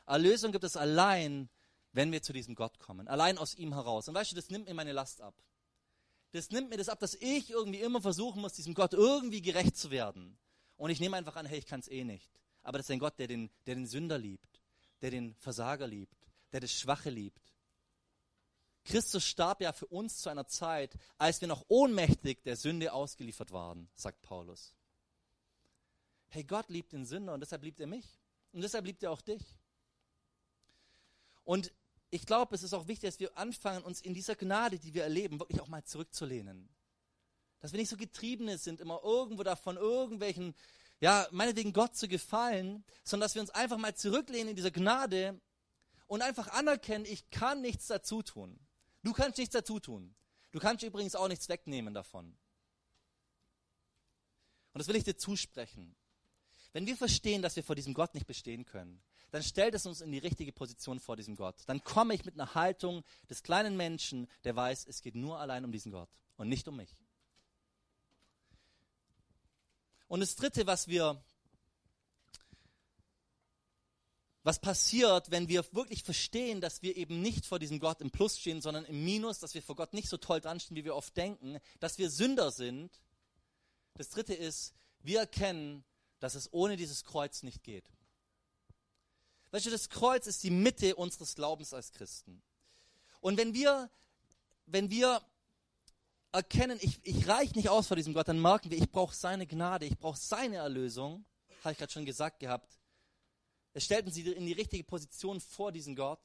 Erlösung gibt es allein, wenn wir zu diesem Gott kommen. Allein aus ihm heraus. Und weißt du, das nimmt mir meine Last ab. Das nimmt mir das ab, dass ich irgendwie immer versuchen muss, diesem Gott irgendwie gerecht zu werden. Und ich nehme einfach an, hey, ich kann es eh nicht. Aber das ist ein Gott, der den, der den Sünder liebt, der den Versager liebt, der das Schwache liebt. Christus starb ja für uns zu einer Zeit, als wir noch ohnmächtig der Sünde ausgeliefert waren, sagt Paulus. Hey, Gott liebt den Sünder und deshalb liebt er mich. Und deshalb liebt er auch dich. Und ich glaube, es ist auch wichtig, dass wir anfangen, uns in dieser Gnade, die wir erleben, wirklich auch mal zurückzulehnen. Dass wir nicht so getriebene sind, immer irgendwo davon irgendwelchen, ja, meinetwegen Gott zu gefallen, sondern dass wir uns einfach mal zurücklehnen in dieser Gnade und einfach anerkennen, ich kann nichts dazu tun. Du kannst nichts dazu tun. Du kannst übrigens auch nichts wegnehmen davon. Und das will ich dir zusprechen. Wenn wir verstehen, dass wir vor diesem Gott nicht bestehen können, dann stellt es uns in die richtige Position vor diesem Gott. Dann komme ich mit einer Haltung des kleinen Menschen, der weiß, es geht nur allein um diesen Gott und nicht um mich. Und das Dritte, was wir was passiert, wenn wir wirklich verstehen, dass wir eben nicht vor diesem Gott im Plus stehen, sondern im Minus, dass wir vor Gott nicht so toll dran stehen, wie wir oft denken, dass wir Sünder sind. Das dritte ist, wir erkennen, dass es ohne dieses Kreuz nicht geht. Weißt du, das Kreuz ist die Mitte unseres Glaubens als Christen. Und wenn wir, wenn wir erkennen, ich, ich reiche nicht aus vor diesem Gott, dann merken wir, ich brauche seine Gnade, ich brauche seine Erlösung, habe ich gerade schon gesagt gehabt, es stellten sie in die richtige Position vor diesen Gott.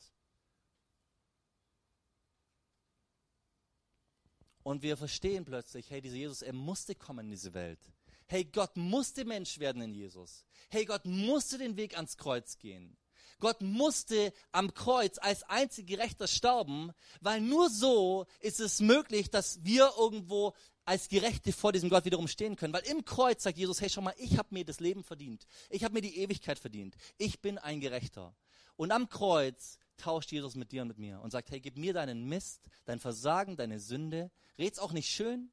Und wir verstehen plötzlich, hey, dieser Jesus, er musste kommen in diese Welt. Hey, Gott musste Mensch werden in Jesus. Hey, Gott musste den Weg ans Kreuz gehen. Gott musste am Kreuz als einzig Gerechter sterben, weil nur so ist es möglich, dass wir irgendwo als Gerechte vor diesem Gott wiederum stehen können. Weil im Kreuz sagt Jesus, hey, schau mal, ich habe mir das Leben verdient. Ich habe mir die Ewigkeit verdient. Ich bin ein Gerechter. Und am Kreuz tauscht Jesus mit dir und mit mir und sagt, hey, gib mir deinen Mist, dein Versagen, deine Sünde. Red's auch nicht schön.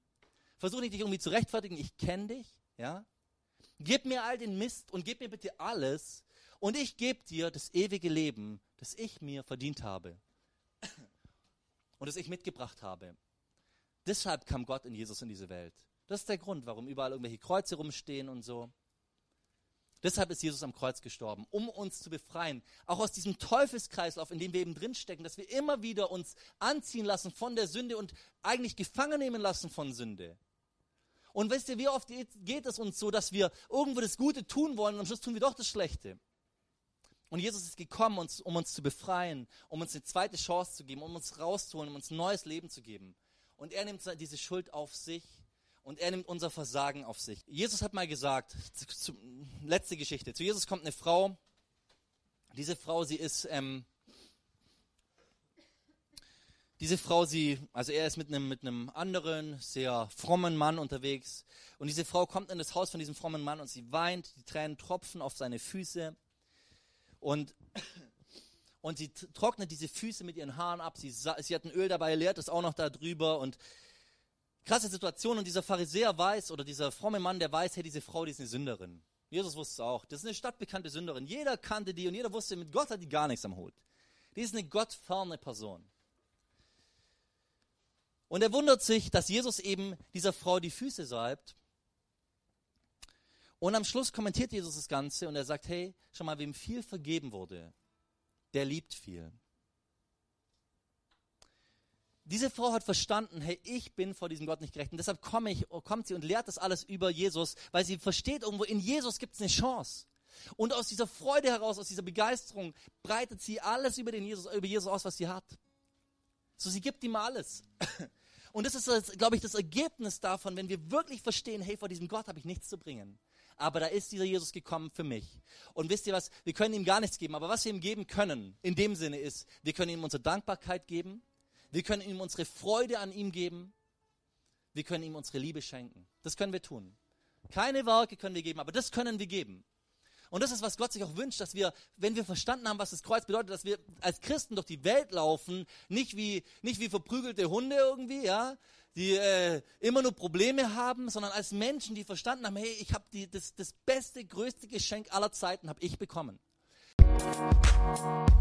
Versuch nicht dich irgendwie zu rechtfertigen. Ich kenne dich, ja. Gib mir all den Mist und gib mir bitte alles. Und ich gebe dir das ewige Leben, das ich mir verdient habe. Und das ich mitgebracht habe. Deshalb kam Gott in Jesus in diese Welt. Das ist der Grund, warum überall irgendwelche Kreuze rumstehen und so. Deshalb ist Jesus am Kreuz gestorben, um uns zu befreien. Auch aus diesem Teufelskreislauf, in dem wir eben drinstecken, dass wir immer wieder uns anziehen lassen von der Sünde und eigentlich gefangen nehmen lassen von Sünde. Und wisst ihr, wie oft geht es uns so, dass wir irgendwo das Gute tun wollen und am Schluss tun wir doch das Schlechte. Und Jesus ist gekommen, um uns zu befreien, um uns eine zweite Chance zu geben, um uns rauszuholen, um uns ein neues Leben zu geben. Und er nimmt diese Schuld auf sich und er nimmt unser Versagen auf sich. Jesus hat mal gesagt, zu, zu, letzte Geschichte, zu Jesus kommt eine Frau, diese Frau, sie ist, ähm, diese Frau, sie, also er ist mit einem, mit einem anderen, sehr frommen Mann unterwegs. Und diese Frau kommt in das Haus von diesem frommen Mann und sie weint, die Tränen tropfen auf seine Füße. Und und sie trocknet diese Füße mit ihren Haaren ab. Sie, sie hat ein Öl dabei, leert es auch noch da drüber und krasse Situation und dieser Pharisäer weiß oder dieser fromme Mann, der weiß, hey, diese Frau, die ist eine Sünderin. Jesus wusste es auch. Das ist eine stadtbekannte Sünderin. Jeder kannte die und jeder wusste, mit Gott hat die gar nichts am Hut. Die ist eine gottferne Person. Und er wundert sich, dass Jesus eben dieser Frau die Füße salbt. Und am Schluss kommentiert Jesus das Ganze und er sagt, hey, schau mal, wem viel vergeben wurde, der liebt viel diese Frau hat verstanden, hey, ich bin vor diesem Gott nicht gerecht. Und deshalb komme ich, kommt sie und lehrt das alles über Jesus, weil sie versteht irgendwo, in Jesus gibt es eine Chance. Und aus dieser Freude heraus, aus dieser Begeisterung, breitet sie alles über, den Jesus, über Jesus aus, was sie hat. So, sie gibt ihm alles. Und das ist, glaube ich, das Ergebnis davon, wenn wir wirklich verstehen, hey, vor diesem Gott habe ich nichts zu bringen. Aber da ist dieser Jesus gekommen für mich. Und wisst ihr was? Wir können ihm gar nichts geben. Aber was wir ihm geben können, in dem Sinne ist, wir können ihm unsere Dankbarkeit geben. Wir können ihm unsere Freude an ihm geben. Wir können ihm unsere Liebe schenken. Das können wir tun. Keine Werke können wir geben, aber das können wir geben. Und das ist, was Gott sich auch wünscht, dass wir, wenn wir verstanden haben, was das Kreuz bedeutet, dass wir als Christen durch die Welt laufen, nicht wie, nicht wie verprügelte Hunde irgendwie, ja, die äh, immer nur Probleme haben, sondern als Menschen, die verstanden haben, hey, ich habe das, das beste, größte Geschenk aller Zeiten, habe ich bekommen. Musik